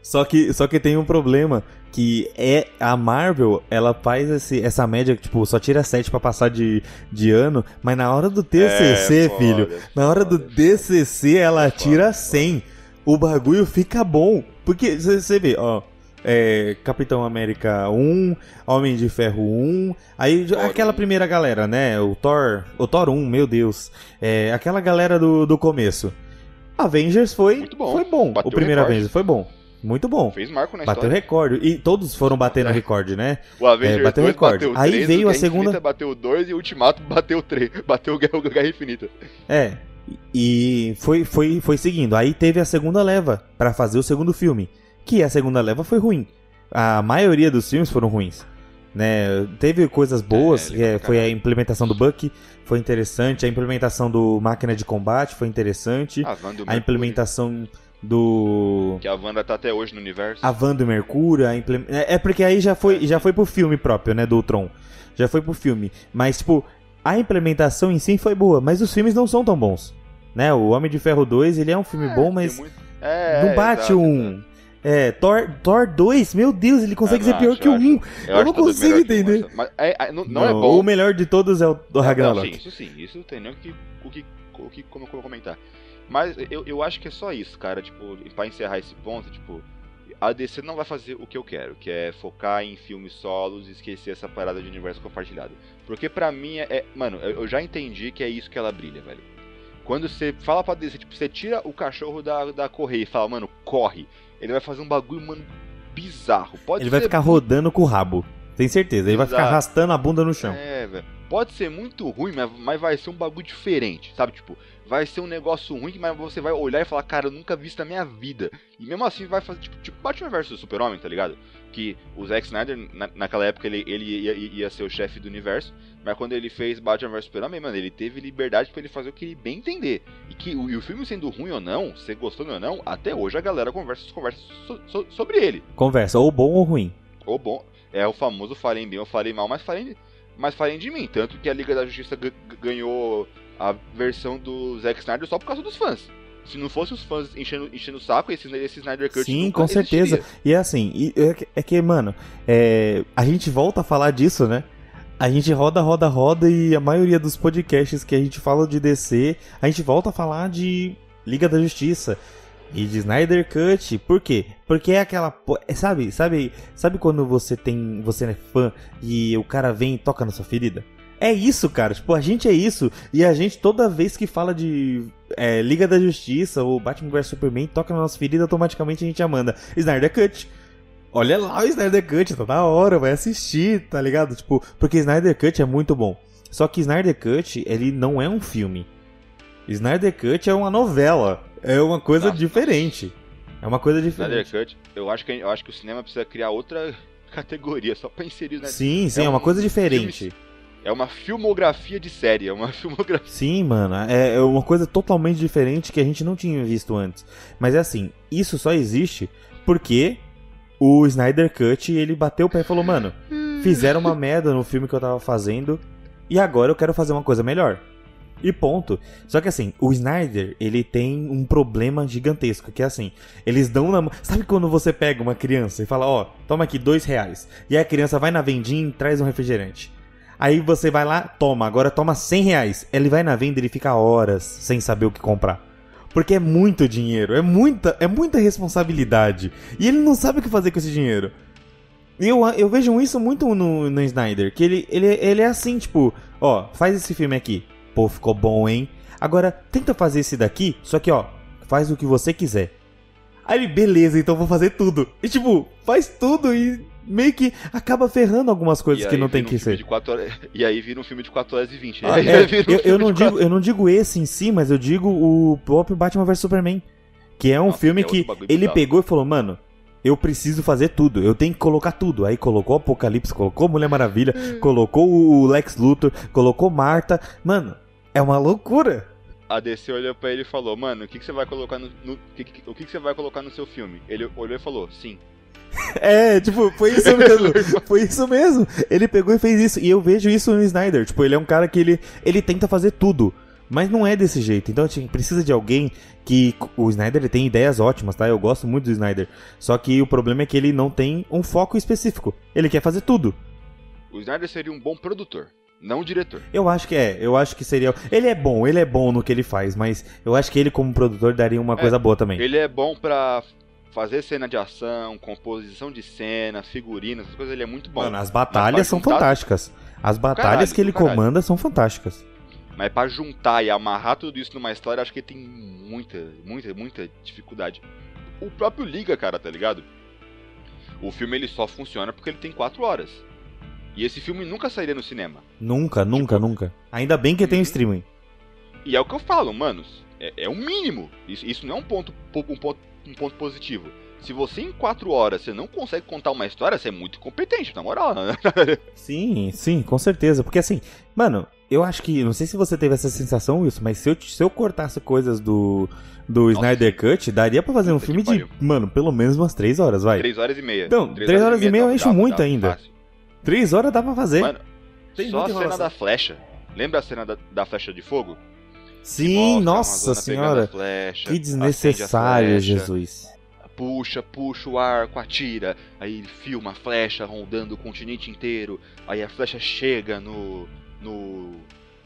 S2: Só que, só que tem um problema, que é a Marvel, ela faz esse, essa média, tipo, só tira 7 para passar de, de ano, mas na hora do TCC, é, filho, foda, na hora foda, do TCC ela foda, tira 100. O bagulho fica bom. Porque você vê, ó, é, Capitão América 1, Homem de Ferro 1, aí Thor aquela 1. primeira galera, né? O Thor, o Thor 1, meu Deus. É, aquela galera do, do começo. Avengers foi bom. Foi bom. Bateu o primeiro recorde. Avengers foi bom. Muito bom.
S1: Fez marco na
S2: bateu
S1: história.
S2: recorde. E todos foram batendo é. recorde, né?
S1: O Avengers é, bateu recorde. Bateu Aí 3, veio a segunda. Infinita bateu 2 e o Ultimato <laughs> bateu 3. Bateu o Guerra, Guerra Infinita.
S2: É. E foi, foi, foi seguindo. Aí teve a segunda leva para fazer o segundo filme. Que a segunda leva foi ruim. A maioria dos filmes foram ruins. Né? Teve coisas boas, é, é, foi a implementação do Buck, foi interessante, a implementação do máquina de combate foi interessante, a, a implementação do
S1: que a Wanda tá até hoje no universo.
S2: A Wanda e Mercúrio, é, é porque aí já foi já foi pro filme próprio, né, do Tron. Já foi pro filme, mas tipo, a implementação em si foi boa, mas os filmes não são tão bons. Né? O Homem de Ferro 2, ele é um filme é, bom, mas muito... é, não bate exato, um é, Thor, Thor 2, meu Deus, ele consegue ser pior acho, que o 1. Eu, eu não consigo entender.
S1: Mas é, é, não, não, não, é bom.
S2: O melhor de todos é o do Ragnarok.
S1: sim, isso sim, isso tem nem o que, o que, o que como, como comentar. Mas eu, eu acho que é só isso, cara. Tipo, pra encerrar esse ponto, tipo, a DC não vai fazer o que eu quero, que é focar em filmes solos e esquecer essa parada de universo compartilhado. Porque pra mim é. é mano, eu já entendi que é isso que ela brilha, velho. Quando você fala pra DC, tipo, você tira o cachorro da, da correia e fala, mano, corre ele vai fazer um bagulho, mano, bizarro. Pode
S2: ele vai ficar rodando com o rabo. Tem certeza. Ele Exato. vai ficar arrastando a bunda no chão.
S1: É, velho. Pode ser muito ruim, mas, mas vai ser um bagulho diferente, sabe? Tipo, vai ser um negócio ruim, mas você vai olhar e falar, cara, eu nunca vi isso na minha vida. E mesmo assim vai fazer, tipo, tipo Batman vs Super-Homem, tá ligado? Que o Zack Snyder, na, naquela época, ele, ele ia, ia ser o chefe do universo, mas quando ele fez Batman vs Super-Homem, mano, ele teve liberdade para ele fazer o que ele bem entender. E que o, e o filme sendo ruim ou não, se gostando ou não, até hoje a galera conversa, conversa so, so, sobre ele.
S2: Conversa, ou bom ou ruim.
S1: Ou bom. É o famoso falem bem ou falem mal, mas falem, mas falem de mim. Tanto que a Liga da Justiça ganhou a versão do Zack Snyder só por causa dos fãs. Se não fosse os fãs enchendo, enchendo o saco, esse, esse Snyder Cut
S2: Sim, com certeza. Existiria. E é assim, e, é, é, que, mano, é, a gente volta a falar disso, né? A gente roda, roda, roda e a maioria dos podcasts que a gente fala de DC, a gente volta a falar de Liga da Justiça e de Snyder Cut. Por quê? Porque é aquela, é, sabe, sabe, sabe quando você tem, você é fã e o cara vem e toca na sua ferida? É isso, cara. Tipo, a gente é isso. E a gente, toda vez que fala de é, Liga da Justiça ou Batman vs Superman, toca na nossa ferida, automaticamente a gente já manda Snyder Cut. Olha lá o Snyder Cut, tá da hora, vai assistir, tá ligado? Tipo, porque Snyder Cut é muito bom. Só que Snyder Cut, ele não é um filme. Snyder Cut é uma novela. É uma coisa
S1: Nossa,
S2: diferente. É uma coisa
S1: Snyder
S2: diferente.
S1: Cut, eu acho, que, eu acho que o cinema precisa criar outra <laughs> categoria só pra inserir Snyder
S2: Sim, sim, é,
S1: É
S2: uma
S1: um
S2: coisa diferente.
S1: filme- É uma filmografia de série, é uma <laughs> filmografia.
S2: Sim, mano, é é uma coisa totalmente diferente que a gente não tinha visto antes. Mas é assim, isso só existe porque o Snyder Cut, ele bateu o pé e falou, mano, <laughs> fizeram uma merda no filme que eu tava fazendo e agora eu quero fazer uma coisa melhor. E ponto. Só que assim, o Snyder, ele tem um problema gigantesco, que é assim, eles dão na mão. Sabe quando você pega uma criança e fala, ó, toma aqui dois reais. E a criança vai na vendinha e traz um refrigerante. Aí você vai lá, toma, agora toma 100 reais. Ele vai na venda e ele fica horas sem saber o que comprar. Porque é muito dinheiro, é muita, é muita responsabilidade. E ele não sabe o que fazer com esse dinheiro. Eu, eu vejo isso muito no, no Snyder, que ele, ele, ele é assim, tipo, ó, faz esse filme aqui. Pô, ficou bom, hein? Agora, tenta fazer esse daqui, só que, ó, faz o que você quiser. Aí ele, beleza, então vou fazer tudo. E tipo, faz tudo e meio que acaba ferrando algumas coisas que não tem
S1: um
S2: que ser.
S1: horas, <laughs> e aí vira um filme de 4 horas e 20.
S2: Ah, <laughs> é,
S1: um
S2: eu, não digo, eu não digo esse em si, mas eu digo o próprio Batman vs Superman. Que é um
S1: Nossa,
S2: filme
S1: é
S2: que ele
S1: bizarro.
S2: pegou e falou, mano, eu preciso fazer tudo, eu tenho que colocar tudo. Aí colocou Apocalipse, colocou Mulher Maravilha, <laughs> colocou o Lex Luthor, colocou Marta. Mano, é uma loucura.
S1: A DC olhou pra ele e falou, mano, o que, que você vai colocar no. no- que- que- o que, que você vai colocar no seu filme? Ele olhou e falou, sim. <laughs>
S2: É, tipo, foi isso mesmo. <laughs> foi isso mesmo. Ele pegou e fez isso. E eu vejo isso no Snyder. Tipo, ele é um cara que ele, ele tenta fazer tudo. Mas não é desse jeito. Então, assim, precisa de alguém que. O Snyder ele tem ideias ótimas, tá? Eu gosto muito do Snyder. Só que o problema é que ele não tem um foco específico. Ele quer fazer tudo.
S1: O Snyder seria um bom produtor, não um diretor.
S2: Eu acho que é, eu acho que seria. Ele é bom, ele é bom no que ele faz, mas eu acho que ele, como produtor, daria uma
S1: É,
S2: coisa boa também.
S1: Ele é bom pra fazer cena de ação, composição de cena, figurinos, essas coisas, ele é muito bom.
S2: Mano, as batalhas são
S1: juntar-
S2: fantásticas. As batalhas
S1: Caralho,
S2: que ele
S1: caralho.
S2: comanda são fantásticas.
S1: Mas pra juntar e amarrar tudo isso numa história, acho que ele tem muita, muita, muita dificuldade. O próprio Liga, cara, tá ligado? O filme ele só funciona porque ele tem 4 horas. E esse filme nunca sairia no cinema.
S2: Nunca, nunca,
S1: Tipo-
S2: nunca. Ainda bem que tem o
S1: Uhum.
S2: streaming.
S1: E é o que eu falo, manos. É, é o mínimo. Isso, isso não é um ponto, po- um, ponto, um ponto positivo. Se você em 4 horas você não consegue contar uma história, você é muito competente, na moral. né? <laughs>
S2: Sim, sim, com certeza. Porque assim, mano, eu acho que. Não sei se você teve essa sensação, isso, mas se eu, se eu cortasse coisas do, do Snyder Cut, daria pra fazer um filme de, mano, pelo menos umas 3 horas, vai.
S1: 3 horas e meia.
S2: Então, três horas e meia eu
S1: dá-
S2: encho muito
S1: dá
S2: ainda.
S1: fácil.
S2: 3 horas dá pra fazer.
S1: Mano,
S2: Tem
S1: só a cena da flecha. Lembra a cena da, da flecha de fogo?
S2: Sim, nossa senhora.
S1: flecha,
S2: Que desnecessário,
S1: flecha,
S2: Jesus.
S1: Puxa, puxa o arco, atira. Aí ele filma a flecha rondando o continente inteiro. Aí a flecha chega no, no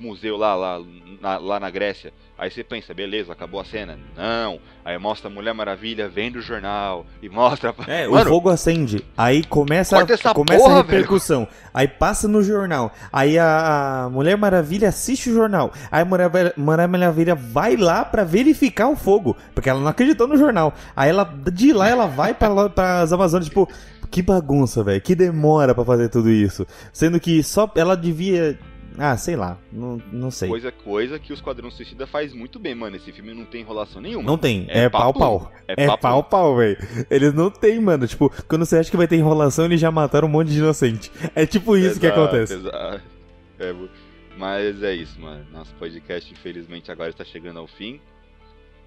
S1: museu lá, lá, na, lá na Grécia. Aí você pensa, beleza, acabou a cena. Não. Aí mostra a Mulher Maravilha vendo o jornal. E mostra.
S2: É, o
S1: Mano,
S2: fogo acende. Aí começa,
S1: essa
S2: começa
S1: porra,
S2: a repercussão. Aí passa no jornal. Aí a, a Mulher Maravilha assiste o jornal. Aí a Mulher, Mulher Maravilha vai lá pra verificar o fogo. Porque ela não acreditou no jornal. Aí ela, de lá, ela vai pra, lá- pras Amazonas, tipo. Que bagunça, velho. Que demora pra fazer tudo isso. Sendo que só ela devia. Ah, sei lá. Não, não sei.
S1: Coisa, coisa que o Esquadrão Suicida faz muito bem, mano. Esse filme não tem enrolação nenhuma.
S2: Não tem.
S1: É
S2: É pau,
S1: papo.
S2: pau.
S1: É,
S2: É
S1: papo.
S2: pau, pau, velho. Eles não tem, mano. Tipo, quando você acha que vai ter enrolação, eles já mataram um monte de inocente. É tipo isso que
S1: Exato,
S2: acontece.
S1: exato. É, mas é isso, mano. Nosso podcast, infelizmente, agora está chegando ao fim.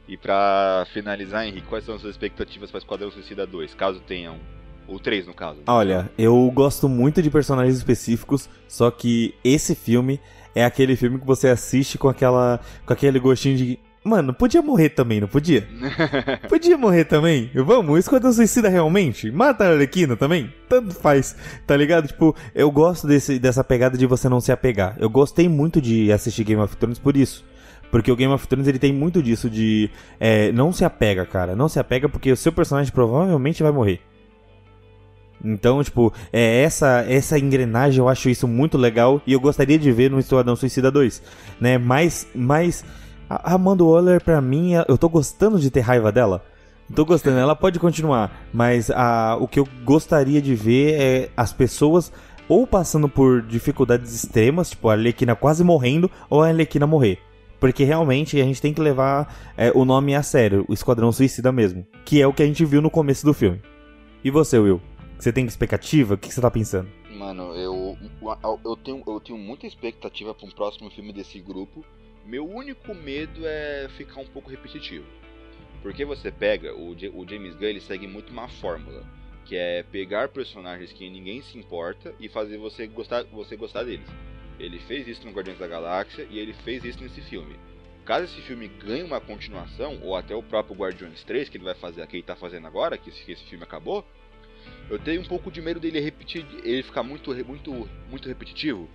S1: E pra finalizar, Henrique, quais são as suas expectativas para Esquadrão Suicida 2? Caso tenham. Ou 3, no caso.
S2: Olha, eu gosto muito de personagens específicos, só que esse filme é aquele filme que você assiste com aquela com aquele gostinho de, mano, podia morrer também, não podia? <laughs> Podia morrer também? Vamos, o Esquadrão Suicida realmente? Mata a Arlequina também? Tanto faz, tá ligado? Tipo, eu gosto desse, dessa pegada de você não se apegar. Eu gostei muito de assistir Game of Thrones por isso. Porque o Game of Thrones ele tem muito disso de é, não se apega, cara. Não se apega porque o seu personagem provavelmente vai morrer. Então, tipo, é essa essa engrenagem, eu acho isso muito legal e eu gostaria de ver no Esquadrão Suicida 2, né? Mas, mas a Amanda Waller, pra mim, eu tô gostando de ter raiva dela. Tô gostando, ela pode continuar, mas a, o que eu gostaria de ver é as pessoas ou passando por dificuldades extremas, tipo a Arlequina quase morrendo, ou a Arlequina morrer. Porque realmente a gente tem que levar é, o nome a sério, o Esquadrão Suicida mesmo. Que é o que a gente viu no começo do filme. E você, Will? Você tem expectativa? O que você tá pensando?
S1: Mano, eu, eu, tenho, eu tenho muita expectativa para um próximo filme desse grupo. Meu único medo é ficar um pouco repetitivo. Porque você pega, o, o James Gunn ele segue muito uma fórmula que é pegar personagens que ninguém se importa e fazer você gostar, você gostar deles. Ele fez isso no Guardiões da Galáxia e ele fez isso nesse filme. Caso esse filme ganhe uma continuação, ou até o próprio Guardiões 3, que ele vai fazer, que ele tá fazendo agora, que esse, que esse filme acabou, eu tenho um pouco de medo dele repetir, ele ficar muito, muito, muito repetitivo.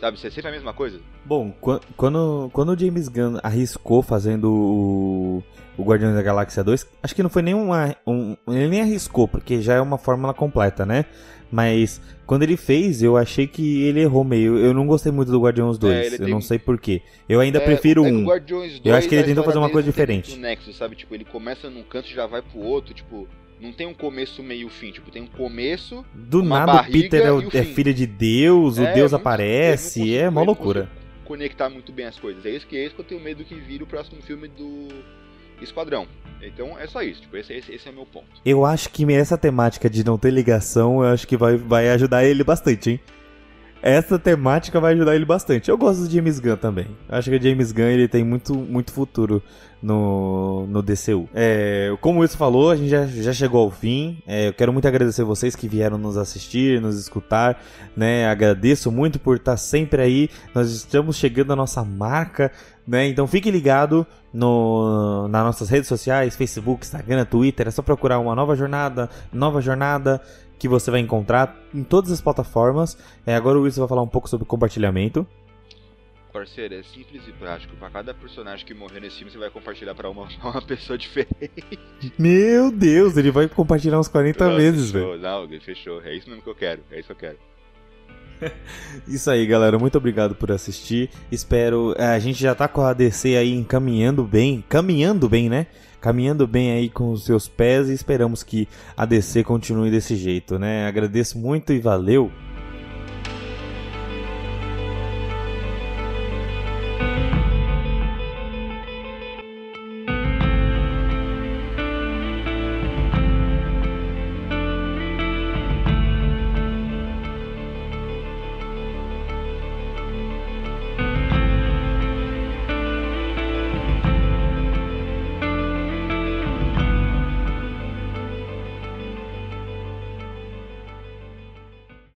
S1: Sabe, ser sempre a mesma coisa.
S2: Bom, quando, quando o James Gunn arriscou fazendo o, o Guardiões da Galáxia 2, acho que não foi nenhuma. Um, ele nem arriscou, porque já é uma fórmula completa, né? Mas quando ele fez, eu achei que ele errou meio. Eu não gostei muito do Guardiões 2. É, eu tem... não sei porquê. Eu ainda é, prefiro é um. eu acho que ele tentou fazer uma coisa diferente.
S1: Nexo, sabe? Tipo, ele começa num canto e já vai pro outro, tipo. Não tem um começo, meio fim. Tipo, tem um começo.
S2: Do nada o Peter é, o, é filho de Deus, o é, Deus aparece. É uma loucura.
S1: Conectar muito bem as coisas. É isso que, é isso que eu tenho medo que vire o próximo filme do Esquadrão. Então é só isso, tipo, esse, esse, esse é o meu ponto.
S2: Eu acho que essa temática de não ter ligação, eu acho que vai, vai ajudar ele bastante, hein? Essa temática vai ajudar ele bastante. Eu gosto do James Gunn também. Acho que o James Gunn ele tem muito, muito futuro no, no DCU. É, como o falou, a gente já, já chegou ao fim. É, eu quero muito agradecer vocês que vieram nos assistir, nos escutar. Né? Agradeço muito por estar sempre aí. Nós estamos chegando à nossa marca. Né? Então fique ligado no, nas nossas redes sociais, Facebook, Instagram, Twitter. É só procurar uma nova jornada, nova jornada que você vai encontrar em todas as plataformas. É, agora o Wilson vai falar um pouco sobre compartilhamento.
S1: Parceiro, é simples e prático. Para cada personagem que morrer nesse filme, você vai compartilhar para uma, <laughs> uma pessoa diferente.
S2: Meu Deus, ele vai compartilhar uns 40 não, vezes, velho.
S1: Não, fechou. É isso mesmo que eu quero. É isso que eu quero. <laughs>
S2: Isso aí, galera. Muito obrigado por assistir. Espero. É, a gente já tá com a DC aí encaminhando bem. Caminhando bem, né? Caminhando bem aí com os seus pés e esperamos que a DC continue desse jeito, né? Agradeço muito e valeu!